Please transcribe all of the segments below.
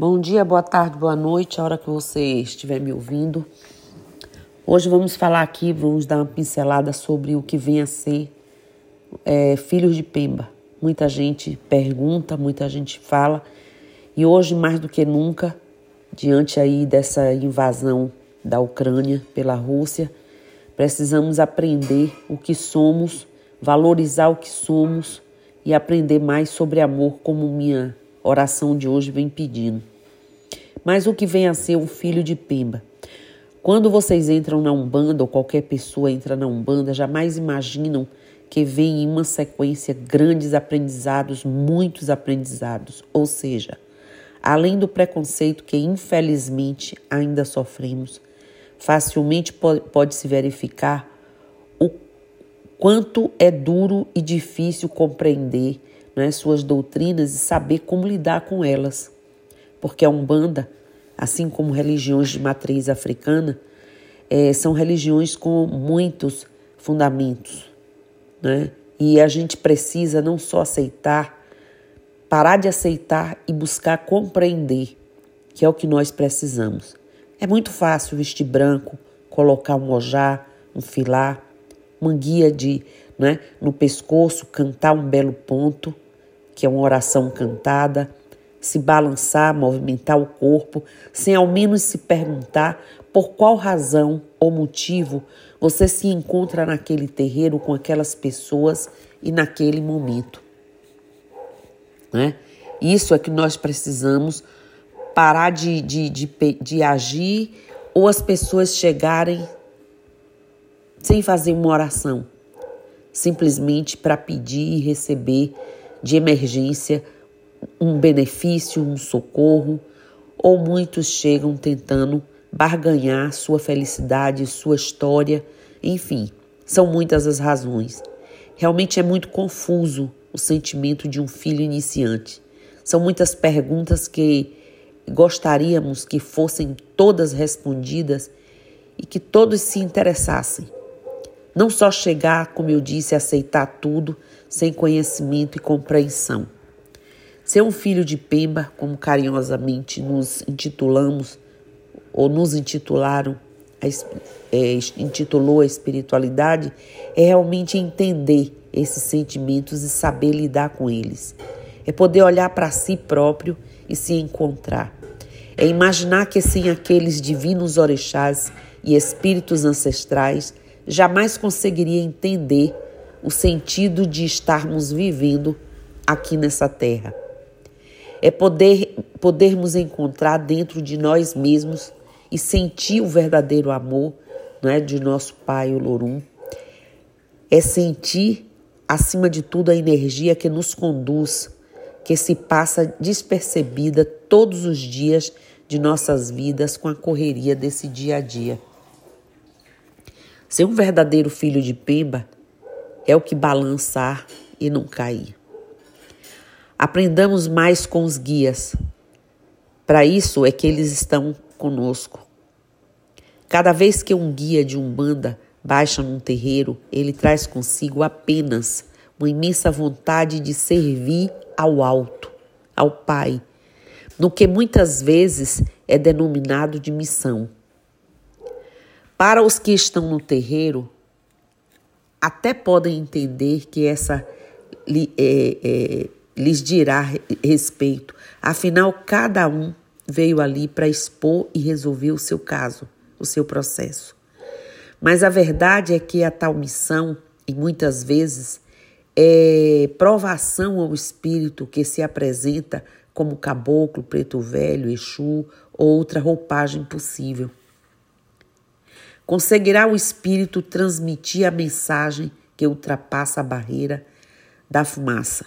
Bom dia, boa tarde, boa noite, a hora que você estiver me ouvindo. Hoje vamos falar aqui, vamos dar uma pincelada sobre o que vem a ser é, Filhos de Pemba. Muita gente pergunta, muita gente fala, e hoje mais do que nunca, diante aí dessa invasão da Ucrânia pela Rússia, precisamos aprender o que somos, valorizar o que somos e aprender mais sobre amor, como minha oração de hoje vem pedindo. Mas o que vem a ser um filho de Pemba? Quando vocês entram na Umbanda ou qualquer pessoa entra na Umbanda, jamais imaginam que vem em uma sequência grandes aprendizados, muitos aprendizados. Ou seja, além do preconceito que infelizmente ainda sofremos, facilmente pode, pode se verificar o quanto é duro e difícil compreender né, suas doutrinas e saber como lidar com elas. Porque a Umbanda, assim como religiões de matriz africana, é, são religiões com muitos fundamentos. Né? E a gente precisa não só aceitar, parar de aceitar e buscar compreender, que é o que nós precisamos. É muito fácil vestir branco, colocar um ojá, um filar, manguia de, né, no pescoço, cantar um belo ponto, que é uma oração cantada, se balançar, movimentar o corpo, sem ao menos se perguntar por qual razão ou motivo você se encontra naquele terreiro com aquelas pessoas e naquele momento. Né? Isso é que nós precisamos parar de, de, de, de agir ou as pessoas chegarem sem fazer uma oração, simplesmente para pedir e receber de emergência um benefício, um socorro, ou muitos chegam tentando barganhar sua felicidade, sua história, enfim, são muitas as razões. Realmente é muito confuso o sentimento de um filho iniciante. São muitas perguntas que gostaríamos que fossem todas respondidas e que todos se interessassem. Não só chegar, como eu disse, a aceitar tudo sem conhecimento e compreensão. Ser um filho de Pemba, como carinhosamente nos intitulamos, ou nos intitularam, é, intitulou a espiritualidade, é realmente entender esses sentimentos e saber lidar com eles. É poder olhar para si próprio e se encontrar. É imaginar que sem aqueles divinos orixás e espíritos ancestrais, jamais conseguiria entender o sentido de estarmos vivendo aqui nessa terra. É poder podermos encontrar dentro de nós mesmos e sentir o verdadeiro amor é, de nosso Pai Olorum. É sentir, acima de tudo, a energia que nos conduz, que se passa despercebida todos os dias de nossas vidas com a correria desse dia a dia. Ser um verdadeiro filho de Pemba é o que balançar e não cair. Aprendamos mais com os guias. Para isso é que eles estão conosco. Cada vez que um guia de umbanda baixa num terreiro, ele traz consigo apenas uma imensa vontade de servir ao alto, ao Pai, no que muitas vezes é denominado de missão. Para os que estão no terreiro, até podem entender que essa é, é, lhes dirá respeito, afinal, cada um veio ali para expor e resolver o seu caso, o seu processo. Mas a verdade é que a tal missão, e muitas vezes, é provação ao espírito que se apresenta como caboclo, preto velho, exu ou outra roupagem possível. Conseguirá o espírito transmitir a mensagem que ultrapassa a barreira da fumaça,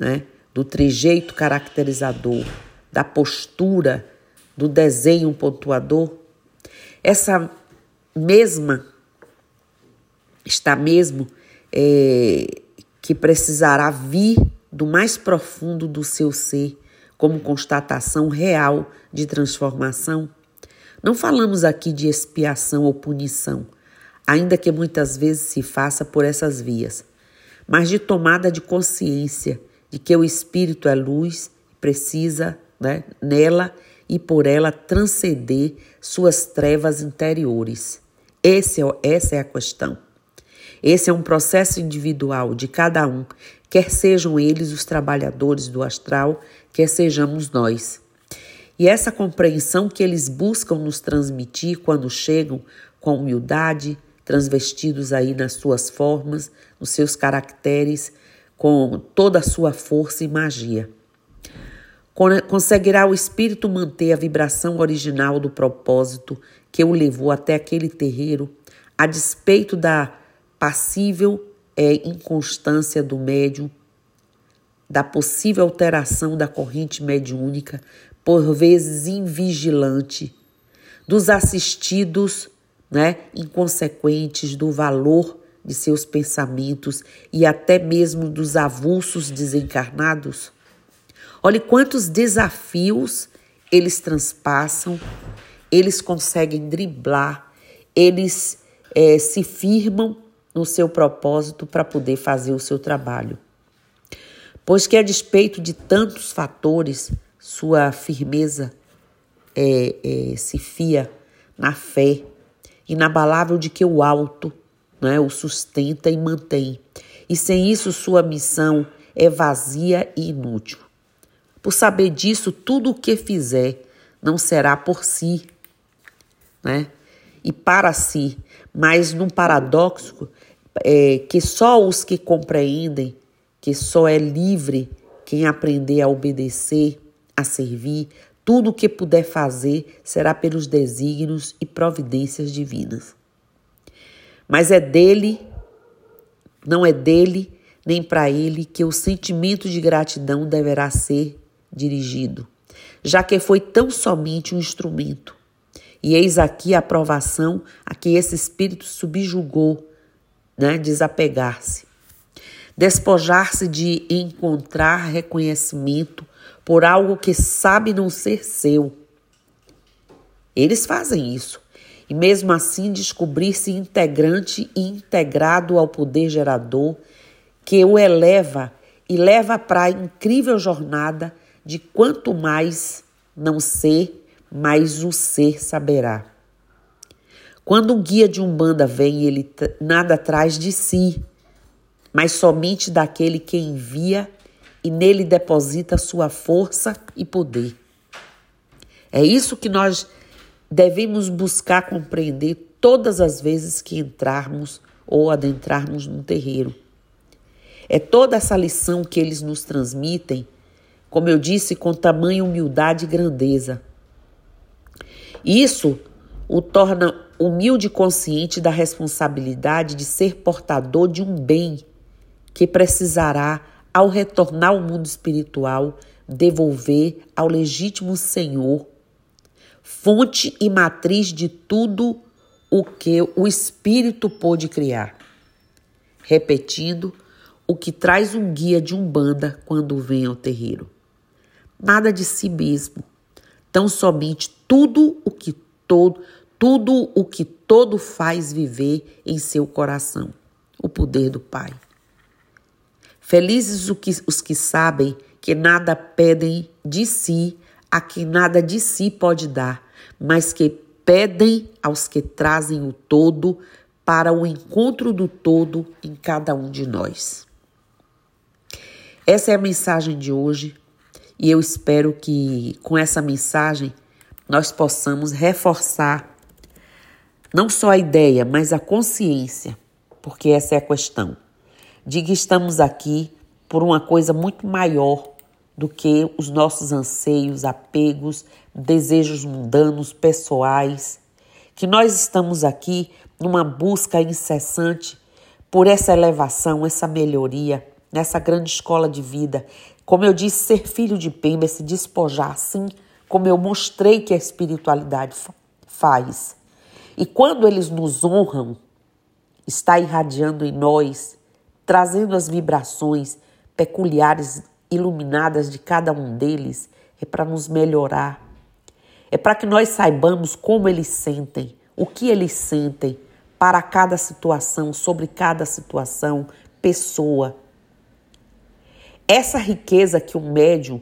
né? do trejeito caracterizador, da postura, do desenho pontuador, essa mesma está mesmo é, que precisará vir do mais profundo do seu ser como constatação real de transformação. Não falamos aqui de expiação ou punição, ainda que muitas vezes se faça por essas vias, mas de tomada de consciência de que o espírito é luz precisa né, nela e por ela transcender suas trevas interiores. Esse é, essa é a questão. Esse é um processo individual de cada um, quer sejam eles os trabalhadores do astral, quer sejamos nós. E essa compreensão que eles buscam nos transmitir quando chegam com humildade, transvestidos aí nas suas formas, nos seus caracteres, com toda a sua força e magia. Conseguirá o espírito manter a vibração original do propósito que o levou até aquele terreiro, a despeito da passível é, inconstância do médium, da possível alteração da corrente mediúnica, por vezes invigilante, dos assistidos né, inconsequentes, do valor de seus pensamentos e até mesmo dos avulsos desencarnados? Olhe quantos desafios eles transpassam, eles conseguem driblar, eles é, se firmam no seu propósito para poder fazer o seu trabalho. Pois que, a despeito de tantos fatores, sua firmeza é, é, se fia na fé inabalável de que o alto né, o sustenta e mantém. E sem isso, sua missão é vazia e inútil. Por saber disso, tudo o que fizer não será por si, né? E para si, mas num paradoxo é, que só os que compreendem que só é livre quem aprender a obedecer, a servir, tudo o que puder fazer será pelos desígnios e providências divinas. Mas é dele, não é dele, nem para ele que o sentimento de gratidão deverá ser dirigido, já que foi tão somente um instrumento. E eis aqui a aprovação a que esse espírito subjugou né, desapegar-se. Despojar-se de encontrar reconhecimento por algo que sabe não ser seu. Eles fazem isso. E mesmo assim descobrir-se integrante e integrado ao poder gerador que o eleva e leva para a incrível jornada de quanto mais não ser, mais o ser saberá. Quando um guia de umbanda vem, ele nada traz de si, mas somente daquele que envia e nele deposita sua força e poder. É isso que nós devemos buscar compreender todas as vezes que entrarmos ou adentrarmos num terreiro. É toda essa lição que eles nos transmitem, como eu disse, com tamanha humildade e grandeza. Isso o torna humilde e consciente da responsabilidade de ser portador de um bem que precisará, ao retornar ao mundo espiritual, devolver ao legítimo Senhor, fonte e matriz de tudo o que o Espírito pôde criar. Repetindo, o que traz um guia de umbanda quando vem ao terreiro. Nada de si mesmo, tão somente tudo o que todo tudo o que todo faz viver em seu coração, o poder do Pai. Felizes os que sabem que nada pedem de si a quem nada de si pode dar, mas que pedem aos que trazem o todo para o encontro do todo em cada um de nós. Essa é a mensagem de hoje e eu espero que com essa mensagem nós possamos reforçar não só a ideia, mas a consciência, porque essa é a questão, de que estamos aqui por uma coisa muito maior do que os nossos anseios, apegos, desejos mundanos, pessoais, que nós estamos aqui numa busca incessante por essa elevação, essa melhoria, nessa grande escola de vida. Como eu disse, ser filho de Pemba é se despojar, assim como eu mostrei que a espiritualidade faz. E quando eles nos honram, está irradiando em nós, trazendo as vibrações peculiares, iluminadas de cada um deles, é para nos melhorar. É para que nós saibamos como eles sentem, o que eles sentem para cada situação, sobre cada situação, pessoa. Essa riqueza que o médium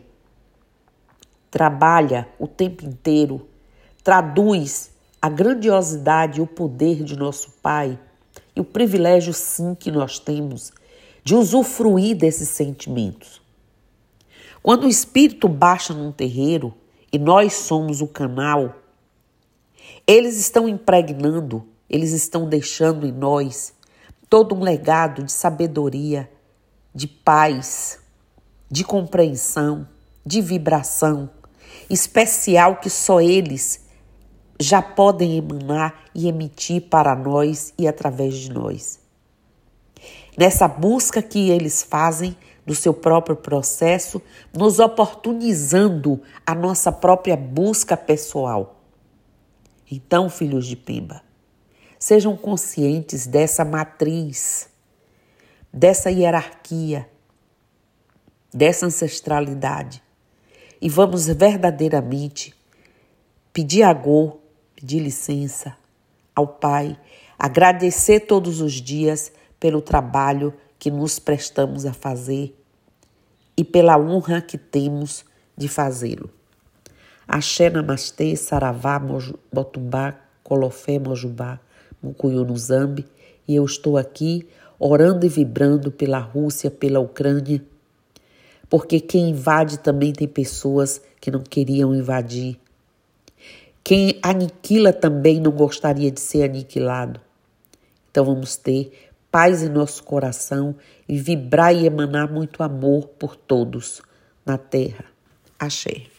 trabalha o tempo inteiro, traduz a grandiosidade e o poder de nosso Pai e o privilégio, sim, que nós temos de usufruir desses sentimentos. Quando o Espírito baixa num terreiro e nós somos o canal, eles estão impregnando, eles estão deixando em nós todo um legado de sabedoria, de paz, de compreensão, de vibração especial que só eles já podem emanar e emitir para nós e através de nós. Nessa busca que eles fazem do seu próprio processo, nos oportunizando a nossa própria busca pessoal. Então, filhos de Pimba, sejam conscientes dessa matriz, dessa hierarquia, dessa ancestralidade e vamos verdadeiramente pedir a Gol pedir licença ao Pai, agradecer todos os dias pelo trabalho que nos prestamos a fazer e pela honra que temos de fazê-lo. Axé Namastê, Saravá, Botumbá, Colofé, Mojubá, Mucuyu no Zambi, e eu estou aqui orando e vibrando pela Rússia, pela Ucrânia, porque quem invade também tem pessoas que não queriam invadir, quem aniquila também não gostaria de ser aniquilado. Então vamos ter paz em nosso coração e vibrar e emanar muito amor por todos na terra. Axé.